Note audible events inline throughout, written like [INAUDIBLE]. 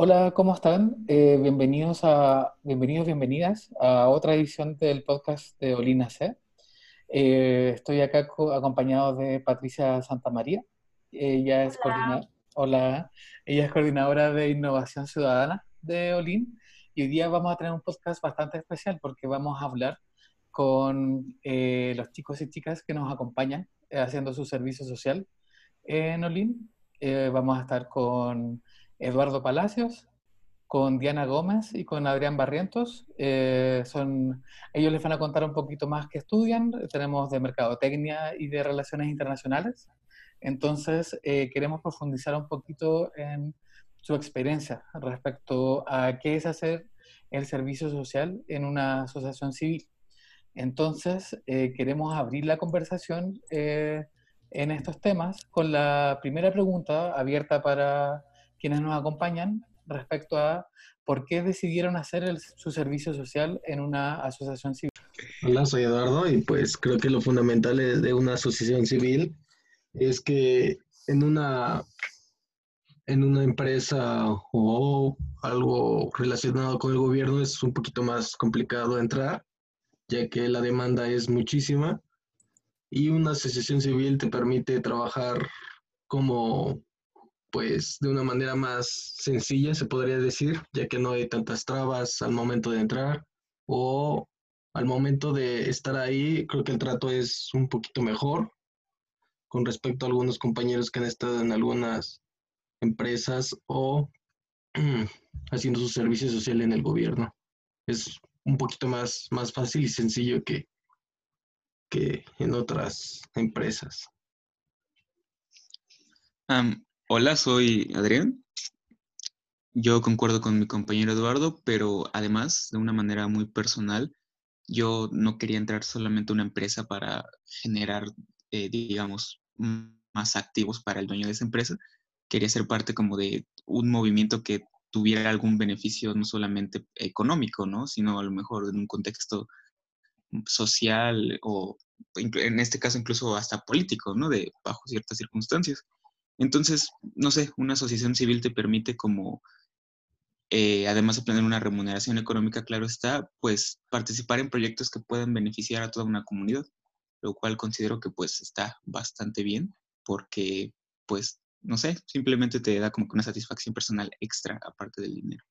Hola, ¿cómo están? Eh, bienvenidos a, bienvenidos, bienvenidas a otra edición del podcast de Olina C. Eh, estoy acá co- acompañado de Patricia Santamaría. Ella es Hola. coordinadora, hola, ella es coordinadora de innovación ciudadana de Olin y hoy día vamos a tener un podcast bastante especial porque vamos a hablar con eh, los chicos y chicas que nos acompañan eh, haciendo su servicio social en Olin. Eh, vamos a estar con Eduardo Palacios, con Diana Gómez y con Adrián Barrientos. Eh, son, ellos les van a contar un poquito más que estudian. Tenemos de mercadotecnia y de relaciones internacionales. Entonces, eh, queremos profundizar un poquito en su experiencia respecto a qué es hacer el servicio social en una asociación civil. Entonces, eh, queremos abrir la conversación en estos temas con la primera pregunta abierta para quienes nos acompañan respecto a por qué decidieron hacer el- su servicio social en una asociación civil. Hola, soy Eduardo y pues creo que lo fundamental de una asociación civil es que en una, en una empresa o algo relacionado con el gobierno es un poquito más complicado entrar, ya que la demanda es muchísima y una asociación civil te permite trabajar como pues de una manera más sencilla, se podría decir, ya que no hay tantas trabas al momento de entrar o al momento de estar ahí, creo que el trato es un poquito mejor con respecto a algunos compañeros que han estado en algunas empresas o [CLEARS THROAT] haciendo su servicio social en el gobierno. Es un poquito más, más fácil y sencillo que, que en otras empresas. Hola, soy Adrián. Yo concuerdo con mi compañero Eduardo, pero además, de una manera muy personal, yo no quería entrar solamente a una empresa para generar, eh, digamos, más activos para el dueño de esa empresa. Quería ser parte como de un movimiento que tuviera algún beneficio no solamente económico, ¿no? Sino a lo mejor en un contexto social o en este caso incluso hasta político, ¿no? De bajo ciertas circunstancias. Entonces, no sé, una asociación civil te permite como, eh, además de obtener una remuneración económica, claro está, pues participar en proyectos que puedan beneficiar a toda una comunidad, lo cual considero que pues está bastante bien porque, pues, no sé, simplemente te da como que una satisfacción personal extra aparte del dinero.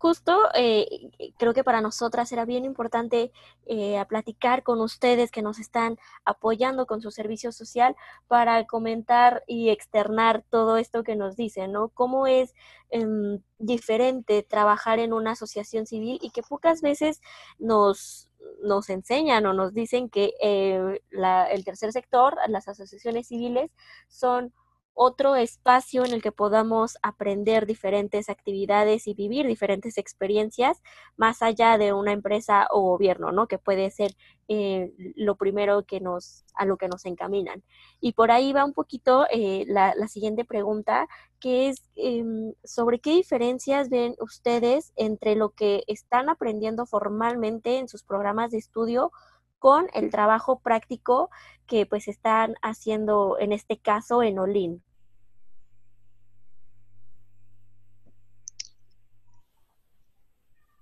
Justo, eh, creo que para nosotras era bien importante eh, platicar con ustedes que nos están apoyando con su servicio social para comentar y externar todo esto que nos dicen, ¿no? Cómo es em, diferente trabajar en una asociación civil y que pocas veces nos, nos enseñan o nos dicen que eh, la- el tercer sector, las asociaciones civiles, son otro espacio en el que podamos aprender diferentes actividades y vivir diferentes experiencias más allá de una empresa o gobierno, ¿no? Que puede ser eh, lo primero que nos, a lo que nos encaminan. Y por ahí va un poquito eh, la, siguiente pregunta, que es em, sobre qué diferencias ven ustedes entre lo que están aprendiendo formalmente en sus programas de estudio con el trabajo práctico que pues están haciendo en este caso en Olin.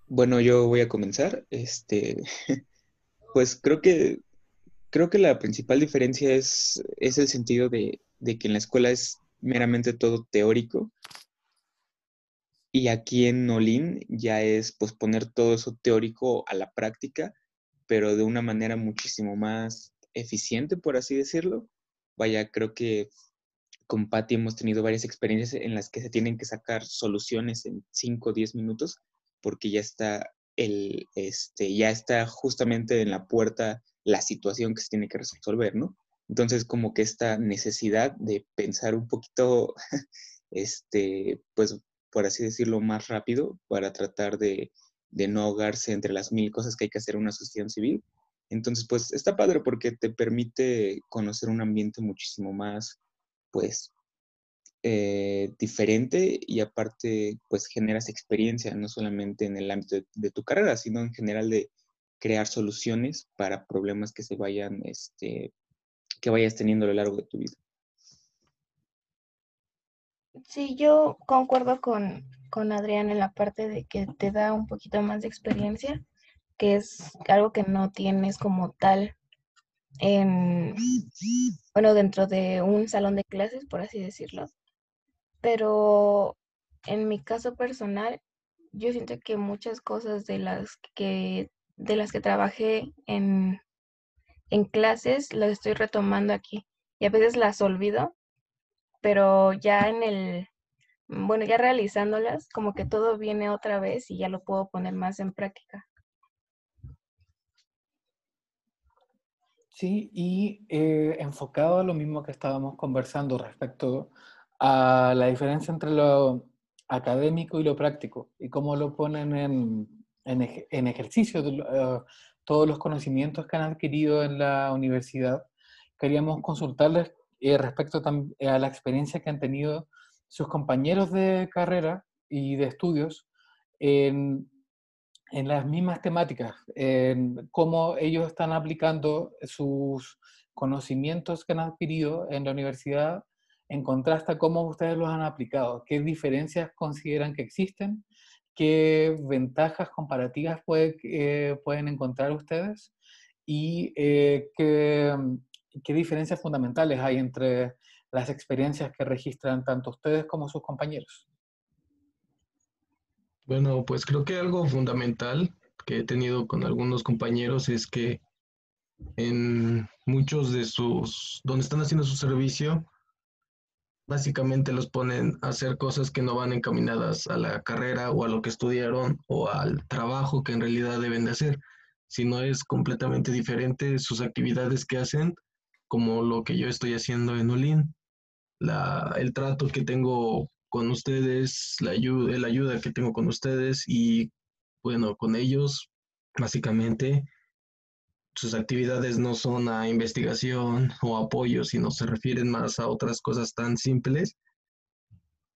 Bueno, yo voy a comenzar. Este, [LAUGHS] pues creo que creo que la principal diferencia es, es el sentido de, de que en la escuela es meramente todo teórico y aquí en Olin ya es pues poner todo eso teórico a la práctica, pero de una manera muchísimo más eficiente, por así decirlo. Vaya, creo que con Patty hemos tenido varias experiencias en las que se tienen que sacar soluciones en 5 o 10 minutos porque ya está el, este, ya está justamente en la puerta la situación que se tiene que resolver, ¿no? Entonces, como que esta necesidad de pensar un poquito, [LAUGHS] este, pues, por así decirlo, más rápido para tratar de, de no ahogarse entre las mil cosas que hay que hacer en una asociación civil. Entonces, pues, está padre porque te permite conocer un ambiente muchísimo más, pues, eh, diferente y aparte pues generas experiencia, no solamente en el ámbito de, de, tu carrera, sino en general de crear soluciones para problemas que se vayan, este, que vayas teniendo a lo largo de tu vida. Sí, yo concuerdo con, con Adrián en la parte de que te da un poquito más de experiencia, que es algo que no tienes como tal en, bueno, dentro de un salón de clases, por así decirlo. Pero en mi caso personal, yo siento que muchas cosas de las que, de las que trabajé en, en clases las estoy retomando aquí. Y a veces las olvido, pero ya en el, bueno, ya realizándolas, como que todo viene otra vez y ya lo puedo poner más en práctica. Sí, y eh, enfocado a lo mismo que estábamos conversando respecto a la diferencia entre lo académico y lo práctico y cómo lo ponen en, en, ejercicio eh, todos los conocimientos que han adquirido en la universidad, queríamos consultarles eh, respecto a la experiencia que han tenido sus compañeros de carrera y de estudios en en las mismas temáticas, en cómo ellos están aplicando sus conocimientos que han adquirido en la universidad en contraste cómo ustedes los han aplicado, qué diferencias consideran que existen, qué ventajas comparativas eh, pueden encontrar ustedes y eh, qué, qué diferencias fundamentales hay entre las experiencias que registran tanto ustedes como sus compañeros. Bueno, pues creo que algo fundamental que he tenido con algunos compañeros es que en muchos de sus, donde están haciendo su servicio, básicamente los ponen a hacer cosas que no van encaminadas a la carrera o a lo que estudiaron o al trabajo que en realidad deben de hacer, sino es completamente diferente sus actividades que hacen, como lo que yo estoy haciendo en Olin. La, el trato que tengo con ustedes, la ayuda, la ayuda que tengo con ustedes y bueno, con ellos, básicamente, sus actividades no son a investigación o apoyo, sino se refieren más a otras cosas tan simples.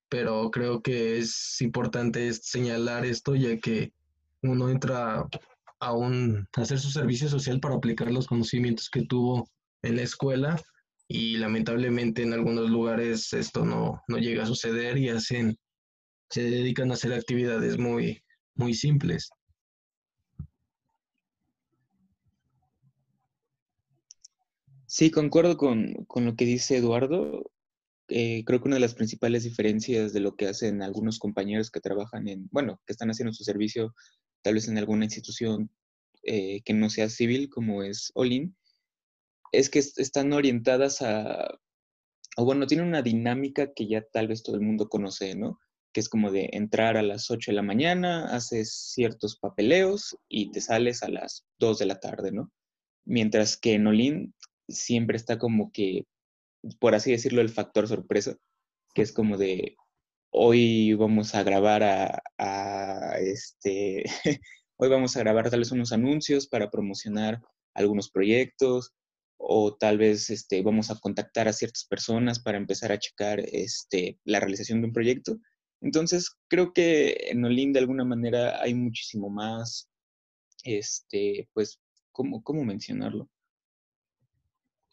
Pero creo que es importante señalar esto, ya que uno entra a, un, hacer su servicio social para aplicar los conocimientos que tuvo en la escuela y lamentablemente en algunos lugares esto no, no llega a suceder y hacen, se dedican a hacer actividades muy, muy simples. Sí, concuerdo con, con lo que dice Eduardo. Eh, creo que una de las principales diferencias de lo que hacen algunos compañeros que trabajan en, bueno, que están haciendo su servicio tal vez en alguna institución eh, que no sea civil, como es Olin, es que están orientadas a, o bueno, tienen una dinámica que ya tal vez todo el mundo conoce, ¿no? Que es como de entrar a las 8 de la mañana, haces ciertos papeleos y te sales a las 2 de la tarde, ¿no? Mientras que en Olin siempre está como que, por así decirlo, el factor sorpresa, que es como de, hoy vamos a grabar a, este, [LAUGHS] hoy vamos a grabar tal vez unos anuncios para promocionar algunos proyectos, o tal vez este, vamos a contactar a ciertas personas para empezar a checar este, la realización de un proyecto. Entonces, creo que en Olin de alguna manera hay muchísimo más, este, pues, ¿cómo, cómo mencionarlo?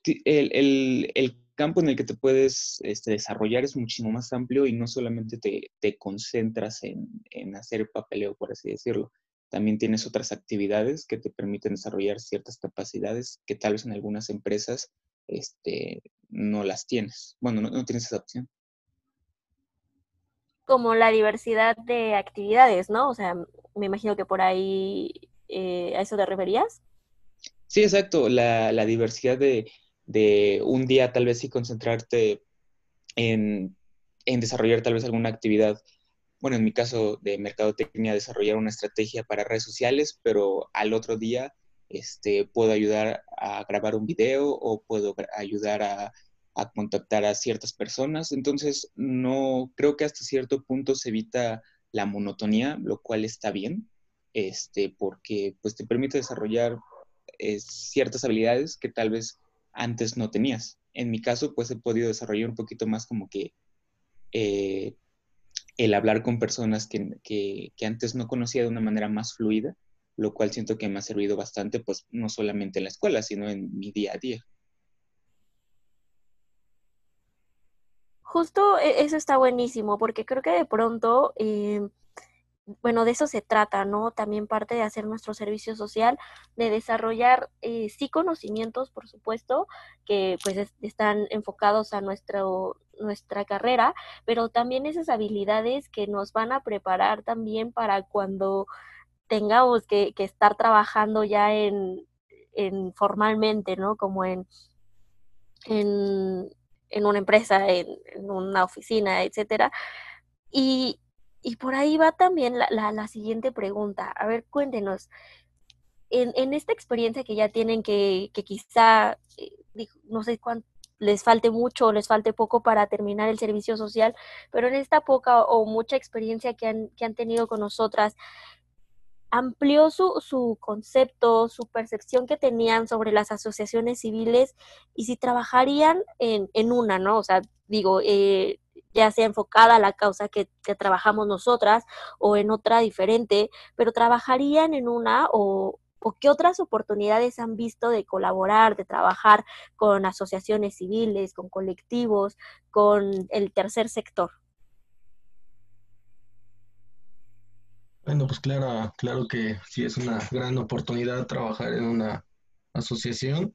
El, el, el, campo en el que te puedes este, desarrollar es muchísimo más amplio y no solamente te, te concentras en, en hacer papeleo, por así decirlo, también tienes otras actividades que te permiten desarrollar ciertas capacidades que tal vez en algunas empresas este, no las tienes. Bueno, no, tienes esa opción. Como la diversidad de actividades, ¿no? O sea, me imagino que por ahí eh, a eso te referías. Sí, exacto. La, la diversidad de, de, un día tal vez sí concentrarte en, en desarrollar tal vez alguna actividad bueno, en mi caso de mercadotecnia, desarrollar una estrategia para redes sociales, pero al otro día este, puedo ayudar a grabar un video o puedo ayudar a, contactar a ciertas personas. Entonces, no creo que hasta cierto punto se evita la monotonía, lo cual está bien, este, porque pues te permite desarrollar eh, ciertas habilidades que tal vez antes no tenías. En mi caso, pues he podido desarrollar un poquito más como que eh, el hablar con personas que, antes no conocía de una manera más fluida, lo cual siento que me ha servido bastante, pues no solamente en la escuela, sino en mi día a día. Justo e, eso está buenísimo, porque creo que de pronto, em, bueno, de eso se trata, ¿no? También parte de hacer nuestro servicio social, de desarrollar, eh, sí, conocimientos, por supuesto, que pues están enfocados a nuestro, nuestra carrera, pero también esas habilidades que nos van a preparar también para cuando tengamos que, que estar trabajando ya en, en formalmente, ¿no? Como en, en, en una empresa, en, en, una oficina, etcétera. Y, y por ahí va también la, la, siguiente pregunta. A ver, cuéntenos, en, en, esta experiencia que ya tienen, que, que quizá, eh, no sé cuánto les falte mucho o les falte poco para terminar el servicio social, pero en esta poca o mucha experiencia que han, que han tenido con nosotras, amplió su, su concepto, su percepción que tenían sobre las asociaciones civiles y si trabajarían en, en una, ¿no? O sea, digo, eh, ya sea enfocada a la causa que, trabajamos nosotras o en otra diferente, pero trabajarían en una o, o qué otras oportunidades han visto de colaborar, de trabajar con asociaciones civiles, con colectivos, con el tercer sector. Bueno, pues claro, claro que sí es una gran oportunidad trabajar en una asociación,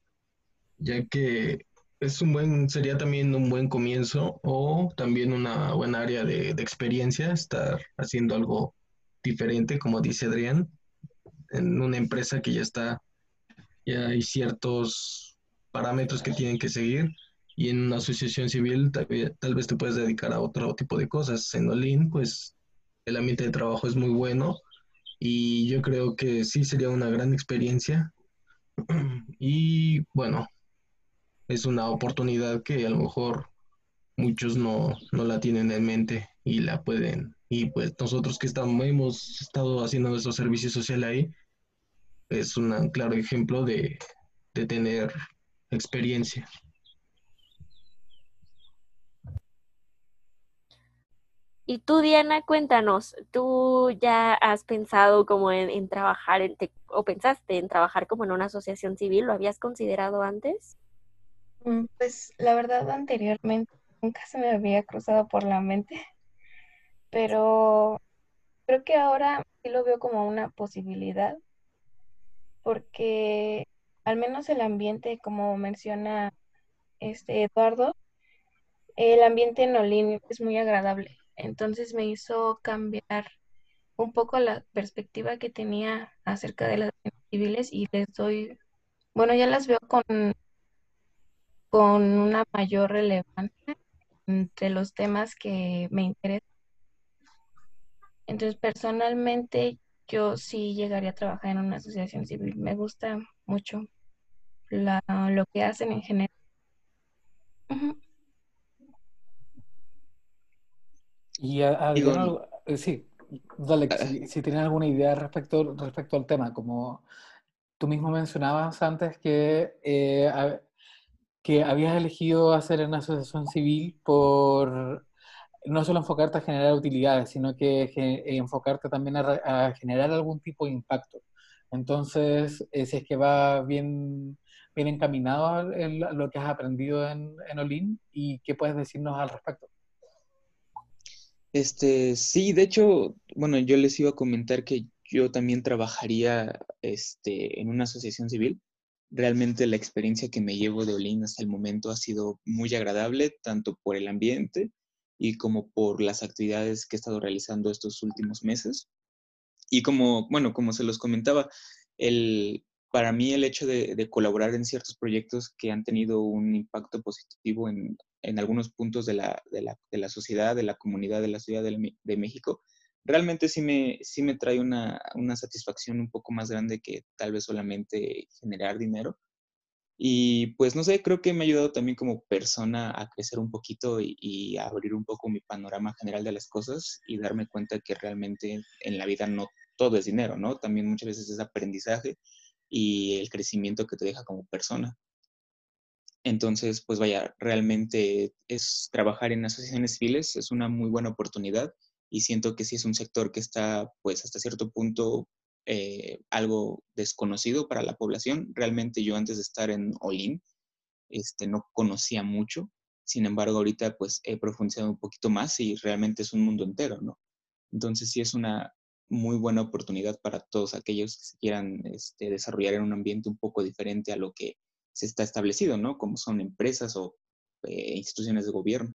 ya que es un buen, sería también un buen comienzo o también una buena área de, de experiencia, estar haciendo algo diferente, como dice Adrián, en una empresa que ya está, ya hay ciertos parámetros que tienen que seguir y en una asociación civil tal, tal vez te puedes dedicar a otro tipo de cosas. En Olin, pues el ambiente de trabajo es muy bueno y yo creo que sí sería una gran experiencia. [CLEARS THROAT] Y bueno, es una oportunidad que a lo mejor muchos no, no la tienen en mente y la pueden. Y pues nosotros que estamos, hemos estado haciendo nuestro servicio social ahí, es un claro ejemplo de, de tener experiencia. Y tú, Diana, cuéntanos, ¿tú ya has pensado como en, trabajar en, o pensaste en trabajar como en una asociación civil? ¿Lo habías considerado antes? Mm, pues la verdad anteriormente nunca se me había cruzado por la mente, [LAUGHS] pero creo que ahora sí lo veo como una posibilidad, porque al menos el ambiente, como menciona este Eduardo, el ambiente en Olin es muy agradable. Entonces me hizo cambiar un poco la perspectiva que tenía acerca de las civiles y les doy, bueno, ya las veo con, con una mayor relevancia entre los temas que me interesan. Entonces, personalmente, yo sí llegaría a trabajar en una asociación civil. Me gusta mucho la, lo que hacen en general. Uh -huh. Y Adrián, eh, sí, dale, si, si tienes alguna idea respecto, respecto al tema, como tú mismo mencionabas antes que, eh, que habías elegido hacer una asociación civil por no solo enfocarte a generar utilidades, sino que enfocarte también a, a generar algún tipo de impacto. Entonces, eh, si es que va bien, bien encaminado el, lo que has aprendido en, en Olin y qué puedes decirnos al respecto. Este, sí, de hecho, bueno, yo les iba a comentar que yo también trabajaría este, en una asociación civil. Realmente la experiencia que me llevo de Olin hasta el momento ha sido muy agradable, tanto por el ambiente y como por las actividades que he estado realizando estos últimos meses. Y como, bueno, como se los comentaba, el, para mí el hecho de, colaborar en ciertos proyectos que han tenido un impacto positivo en, en algunos puntos de la, de, la, de la, sociedad, de la comunidad de la Ciudad de México, realmente sí me, sí me trae una, una, satisfacción un poco más grande que tal vez solamente generar dinero. Y pues no sé, creo que me ha ayudado también como persona a crecer un poquito y, y a abrir un poco mi panorama general de las cosas y darme cuenta que realmente en la vida no todo es dinero, ¿no? También muchas veces es aprendizaje y el crecimiento que te deja como persona. Entonces, pues vaya, realmente es trabajar en asociaciones civiles, es una muy buena oportunidad y siento que sí es un sector que está, pues hasta cierto punto, eh, algo desconocido para la población. Realmente yo antes de estar en Olin, este, no conocía mucho Sin embargo, ahorita pues he profundizado un poquito más y realmente es un mundo entero, ¿no? Entonces sí es una muy buena oportunidad para todos aquellos que se quieran este, desarrollar en un ambiente un poco diferente a lo que se está establecido, ¿no? Como son empresas o eh, instituciones de gobierno.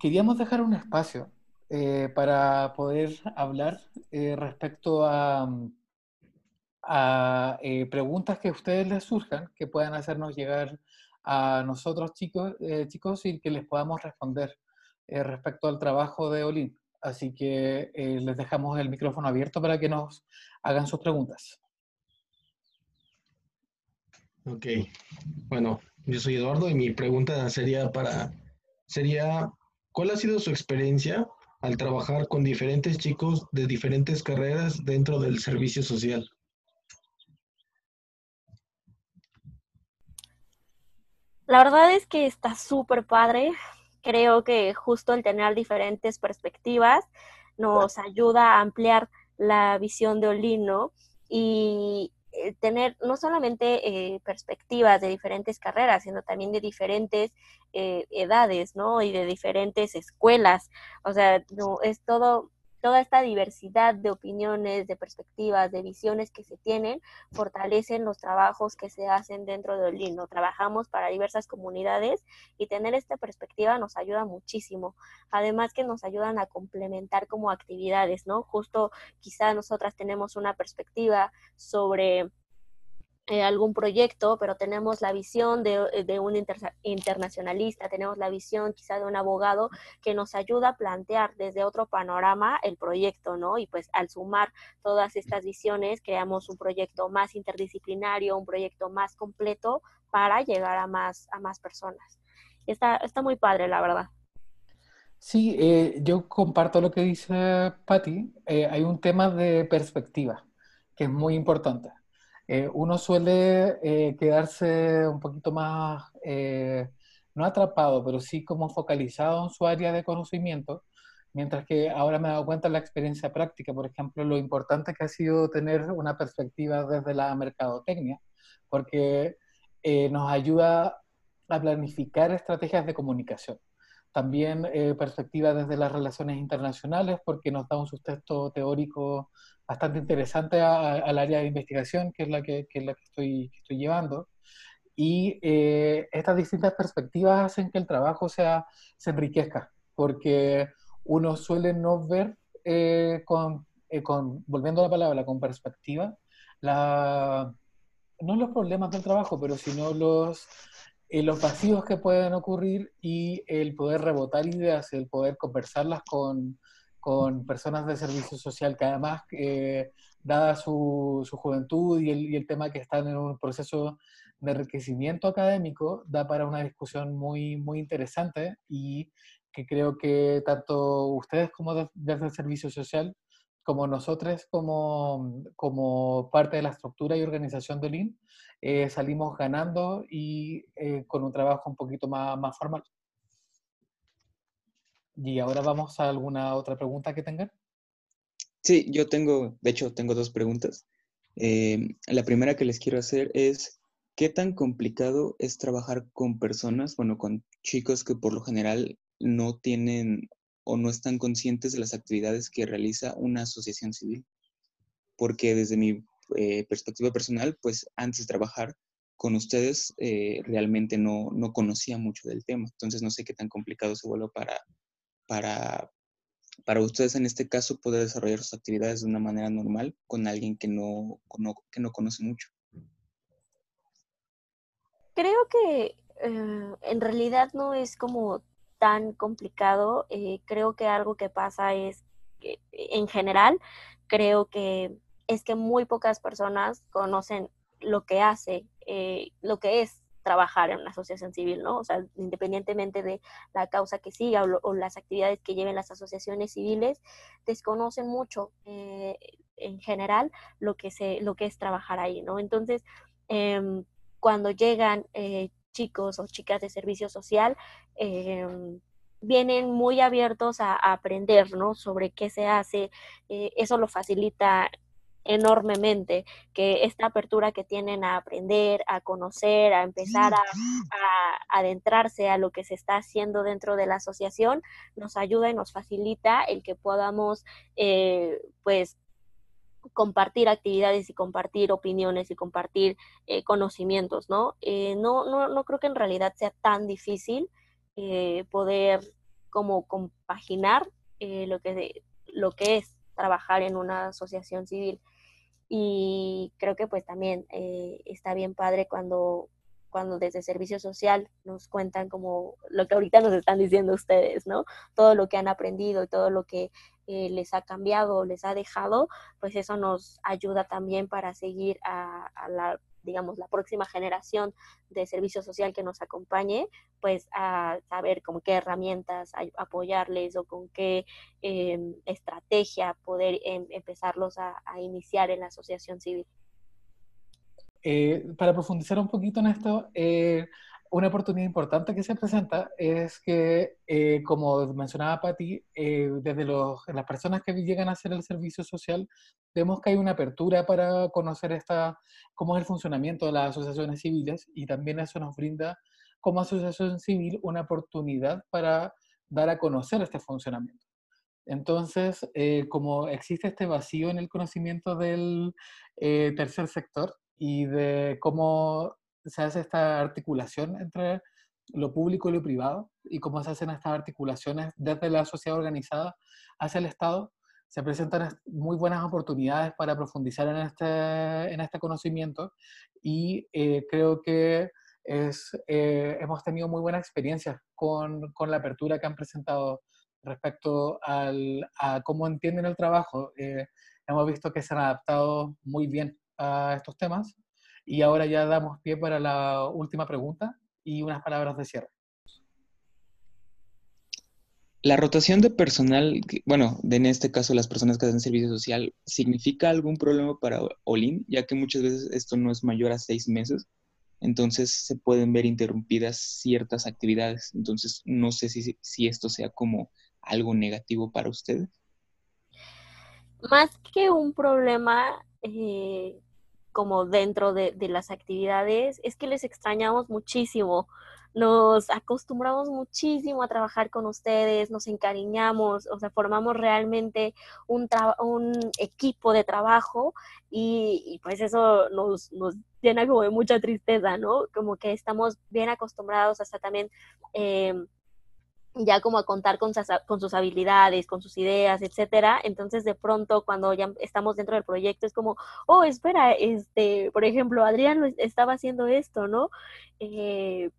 Queríamos dejar un espacio eh, para poder hablar eh, respecto a, a preguntas que a ustedes les surjan, que puedan hacernos llegar a nosotros chicos, chicos y que les podamos responder respecto al trabajo de Olin. Así que les dejamos el micrófono abierto para que nos hagan sus preguntas. Ok, bueno, yo soy Eduardo y mi pregunta sería para, sería, ¿cuál ha sido su experiencia al trabajar con diferentes chicos de diferentes carreras dentro del servicio social? La verdad es que está súper padre. Creo que justo el tener diferentes perspectivas nos ayuda a ampliar la visión de Olino y eh, tener no solamente eh, perspectivas de diferentes carreras, sino también de diferentes eh, edades, ¿no? Y de diferentes escuelas. O sea, no, es todo toda esta diversidad de opiniones, de perspectivas, de visiones que se tienen, fortalecen los trabajos que se hacen dentro de Olin. Trabajamos para diversas comunidades y tener esta perspectiva nos ayuda muchísimo. Además que nos ayudan a complementar como actividades, ¿no? Justo quizá nosotras tenemos una perspectiva sobre eh, algún proyecto, pero tenemos la visión de, eh, un internacionalista, tenemos la visión quizá de un abogado que nos ayuda a plantear desde otro panorama el proyecto, ¿no? Y pues al sumar todas estas visiones, creamos un proyecto más interdisciplinario, un proyecto más completo para llegar a más, a más personas. Está, está muy padre, la verdad. Sí, eh, yo comparto lo que dice Patti. hay un tema de perspectiva que es muy importante. Eh, uno suele eh, quedarse un poquito más, eh, no atrapado, pero sí como focalizado en su área de conocimiento, mientras que ahora me he dado cuenta en la experiencia práctica, por ejemplo, lo importante que ha sido tener una perspectiva desde la mercadotecnia, porque nos ayuda a planificar estrategias de comunicación. También perspectiva desde las relaciones internacionales, porque nos da un sustento teórico bastante interesante al área de investigación, que es la que, que, es la que, estoy, estoy llevando. Y eh, estas distintas perspectivas hacen que el trabajo sea, se enriquezca, porque uno suele no ver, eh, con, eh, con, volviendo a la palabra, con perspectiva, la, no los problemas del trabajo, pero sino los, los vacíos que pueden ocurrir y el poder rebotar ideas, el poder conversarlas con, con personas de servicio social que además, eh, dada su, su juventud y el, el, tema que están en un proceso de enriquecimiento académico, da para una discusión muy, muy interesante y que creo que tanto ustedes como desde el servicio social, como nosotros como, como parte de la estructura y organización del IN, eh, salimos ganando y eh, con un trabajo un poquito más, más formal. Y ahora vamos a alguna otra pregunta que tengan. Sí, yo tengo, de hecho, tengo dos preguntas. Eh, la primera que les quiero hacer es, ¿qué tan complicado es trabajar con personas, bueno, con chicos que por lo general no tienen o no están conscientes de las actividades que realiza una asociación civil? Porque desde mi eh, perspectiva personal, pues antes de trabajar con ustedes, eh, realmente no, no conocía mucho del tema. Entonces no sé qué tan complicado se vuelve para para, para ustedes en este caso poder desarrollar sus actividades de una manera normal con alguien que no, que no conoce mucho? Creo que eh, en realidad no es como tan complicado. Eh, creo que algo que pasa es que en general creo que es que muy pocas personas conocen lo que hace, eh, lo que es trabajar en una asociación civil, ¿no? O sea, independientemente de la causa que siga o, las actividades que lleven las asociaciones civiles, desconocen mucho eh, en general lo que, se, lo que es trabajar ahí, ¿no? Entonces, em, cuando llegan eh, chicos o chicas de servicio social, em, vienen muy abiertos a, aprender, ¿no? Sobre qué se hace, eh, eso lo facilita enormemente que esta apertura que tienen a aprender, a conocer, a empezar a, adentrarse a lo que se está haciendo dentro de la asociación, nos ayuda y nos facilita el que podamos, eh, pues, compartir actividades y compartir opiniones y compartir eh, conocimientos, ¿no? Eh, ¿no? ¿no? No creo que en realidad sea tan difícil poder como compaginar lo, que, lo que es trabajar en una asociación civil. Y creo que pues también eh, está bien padre cuando, cuando desde servicio social nos cuentan como lo que ahorita nos están diciendo ustedes, ¿no? Todo lo que han aprendido y todo lo que eh, les ha cambiado, les ha dejado, pues eso nos ayuda también para seguir a la digamos, la próxima generación de servicio social que nos acompañe, pues a saber con qué herramientas apoyarles o con qué em, estrategia poder em, empezarlos a, iniciar en la asociación civil. Eh, para profundizar un poquito en esto, eh, una oportunidad importante que se presenta es que, eh, como mencionaba Patti, desde los, las personas que llegan a hacer el servicio social, vemos que hay una apertura para conocer esta, cómo es el funcionamiento de las asociaciones civiles y también eso nos brinda como asociación civil una oportunidad para dar a conocer este funcionamiento. Entonces, como existe este vacío en el conocimiento del tercer sector y de cómo se hace esta articulación entre lo público y lo privado y cómo se hacen estas articulaciones desde la sociedad organizada hacia el Estado, se presentan muy buenas oportunidades para profundizar en este, en este conocimiento y eh, creo que es, eh, hemos tenido muy buena experiencia con, con, la apertura que han presentado respecto al, a cómo entienden el trabajo. Eh, hemos visto que se han adaptado muy bien a estos temas y ahora ya damos pie para la última pregunta y unas palabras de cierre. La rotación de personal, bueno, en este caso las personas que hacen servicio social, ¿significa algún problema para Olin? Ya que muchas veces esto no es mayor a seis meses, entonces se pueden ver interrumpidas ciertas actividades. Entonces, no sé si, si esto sea como algo negativo para ustedes. Más que un problema, eh, como dentro de, las actividades, es que les extrañamos muchísimo. Nos acostumbramos muchísimo a trabajar con ustedes, nos encariñamos, o sea, formamos realmente un, equipo de trabajo y, pues eso nos, llena como de mucha tristeza, ¿no? Como que estamos bien acostumbrados hasta también... Eh, ya como a contar con, sus habilidades, con sus ideas, etcétera. Entonces, de pronto, cuando ya estamos dentro del proyecto, es como, oh, espera, este, por ejemplo, Adrián estaba haciendo esto, ¿no? Eh,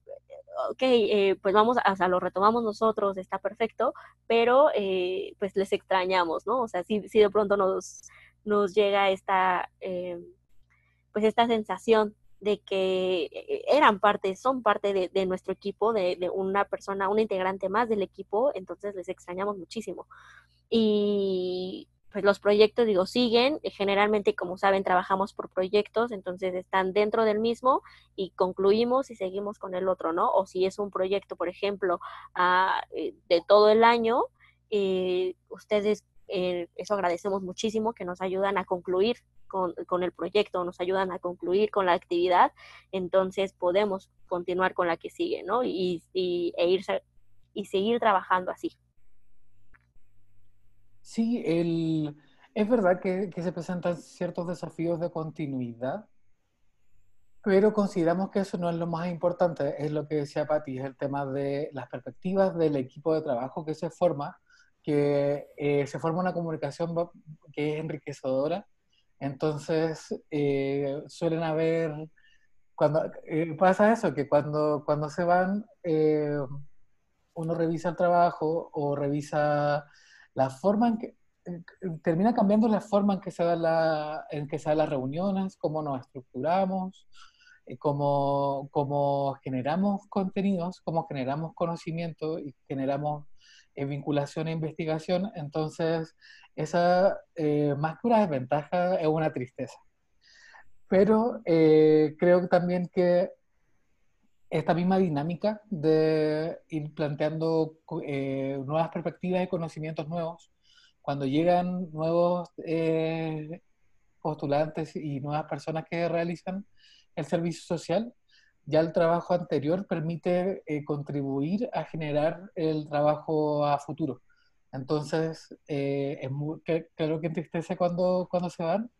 ok, eh, pues vamos, o sea, lo retomamos nosotros, está perfecto, pero eh, pues les extrañamos, ¿no? O sea, sí de pronto nos, nos llega esta, pues esta sensación de que eh, eran parte, son parte de, nuestro equipo, de, una persona, una integrante más del equipo, entonces les extrañamos muchísimo. Y pues los proyectos, digo, siguen, eh, generalmente, como saben, trabajamos por proyectos, entonces están dentro del mismo y concluimos y seguimos con el otro, ¿no? O si es un proyecto, por ejemplo, ah, eh, de todo el año, ustedes, eso agradecemos muchísimo, que nos ayudan a concluir con, el proyecto, nos ayudan a concluir con la actividad, entonces podemos continuar con la que sigue, ¿no? Y, y, e irse, y seguir trabajando así. Sí, el, es verdad que, que se presentan ciertos desafíos de continuidad, pero consideramos que eso no es lo más importante, es lo que decía Patti, es el tema de las perspectivas del equipo de trabajo que se forma, que eh, se forma una comunicación que es enriquecedora. Entonces, eh, suelen haber, cuando eh, pasa eso, que cuando, cuando se van, eh, uno revisa el trabajo o revisa la forma en que, termina cambiando la forma en que se dan la, en que se dan las reuniones, cómo nos estructuramos, cómo, cómo generamos contenidos, cómo generamos conocimiento y generamos vinculación e investigación. Entonces, esa, eh, más que una desventaja, es una tristeza. Pero eh, creo también que esta misma dinámica de ir planteando eh, nuevas perspectivas y conocimientos nuevos, cuando llegan nuevos postulantes y nuevas personas que realizan el servicio social, ya el trabajo anterior permite eh, contribuir a generar el trabajo a futuro. Entonces, eh, es muy, creo que entristece cuando, cuando se van,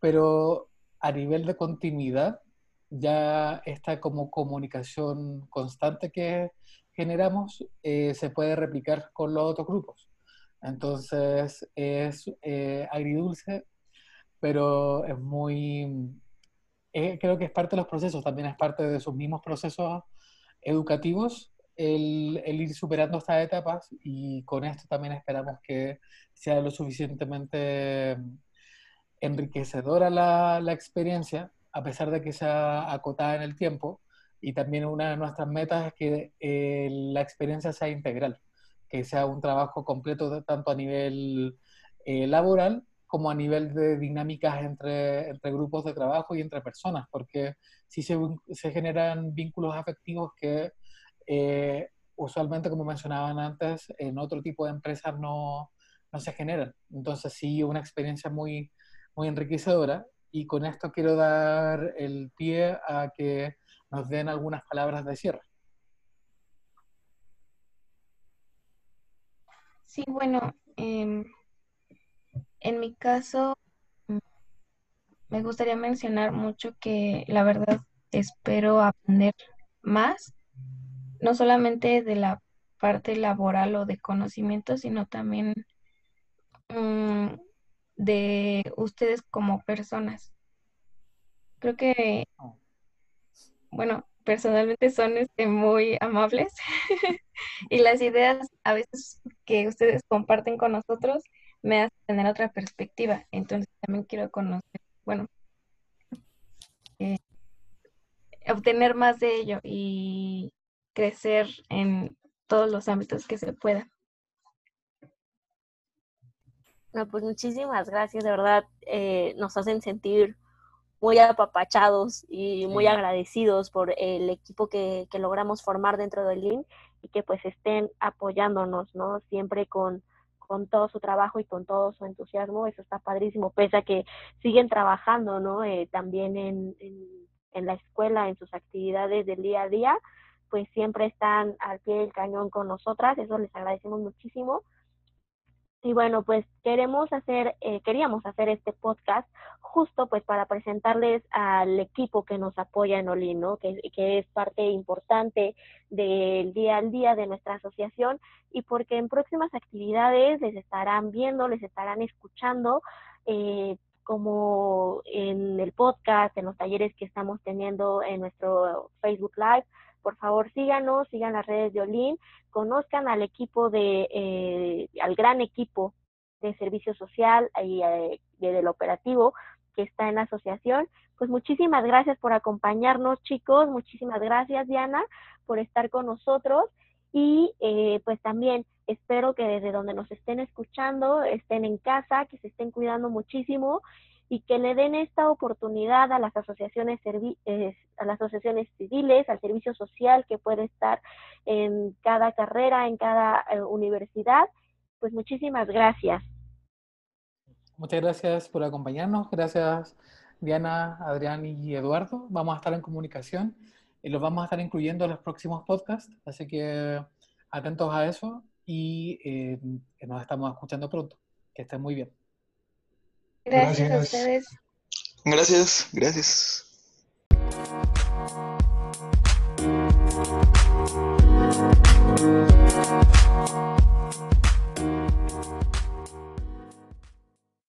pero a nivel de continuidad, ya esta como comunicación constante que generamos eh, se puede replicar con los otros grupos. Entonces, es agridulce, pero es muy, eh, creo que es parte de los procesos, también es parte de sus mismos procesos educativos el, ir superando estas etapas y con esto también esperamos que sea lo suficientemente enriquecedora la, la experiencia, a pesar de que sea acotada en el tiempo. Y también una de nuestras metas es que eh, la experiencia sea integral, que sea un trabajo completo tanto a nivel eh, laboral como a nivel de dinámicas entre, entre grupos de trabajo y entre personas, porque sí se, se generan vínculos afectivos que eh, usualmente, como mencionaban antes, en otro tipo de empresas no, no se generan. Entonces sí, una experiencia muy, muy enriquecedora y con esto quiero dar el pie a que nos den algunas palabras de cierre. Sí, bueno, eh, en mi caso, mm, me gustaría mencionar mucho que la verdad espero aprender más, no solamente de la parte laboral o de conocimiento, sino también mm, de ustedes como personas. Creo que, bueno, personalmente son este, muy amables [LAUGHS] y las ideas a veces que ustedes comparten con nosotros me hace tener otra perspectiva. Entonces también quiero conocer, bueno, eh, obtener más de ello y crecer en todos los ámbitos que se pueda. No, pues muchísimas gracias, de verdad, eh, nos hacen sentir muy apapachados y muy agradecidos por el equipo que, que logramos formar dentro del LIN y que pues estén apoyándonos, ¿no? Siempre con, con todo su trabajo y con todo su entusiasmo, eso está padrísimo, pese a que siguen trabajando, ¿no? Eh, también en, en, la escuela, en sus actividades del día a día, pues siempre están al pie del cañón con nosotras, eso les agradecemos muchísimo. Y bueno, pues queremos hacer, eh, queríamos hacer este podcast justo pues para presentarles al equipo que nos apoya en Olin, ¿no? Que, que es parte importante del día al día de nuestra asociación y porque en próximas actividades les estarán viendo, les estarán escuchando, eh, como en el podcast, en los talleres que estamos teniendo en nuestro Facebook Live, por favor síganos, sigan las redes de Olin, conozcan al equipo de, eh, al gran equipo de servicio social y eh, del operativo que está en la asociación. Pues muchísimas gracias por acompañarnos, chicos. Muchísimas gracias, Diana, por estar con nosotros. Y eh, pues también espero que desde donde nos estén escuchando, estén en casa, que se estén cuidando muchísimo y que le den esta oportunidad a las asociaciones eh, a las asociaciones civiles, al servicio social que puede estar en cada carrera, en cada eh, universidad. Pues muchísimas gracias. Muchas gracias por acompañarnos. Gracias Diana, Adrián y Eduardo. Vamos a estar en comunicación y los vamos a estar incluyendo en los próximos podcasts, así que atentos a eso y eh, nos estamos escuchando pronto. Que estén muy bien. Gracias, a ustedes. Gracias, gracias.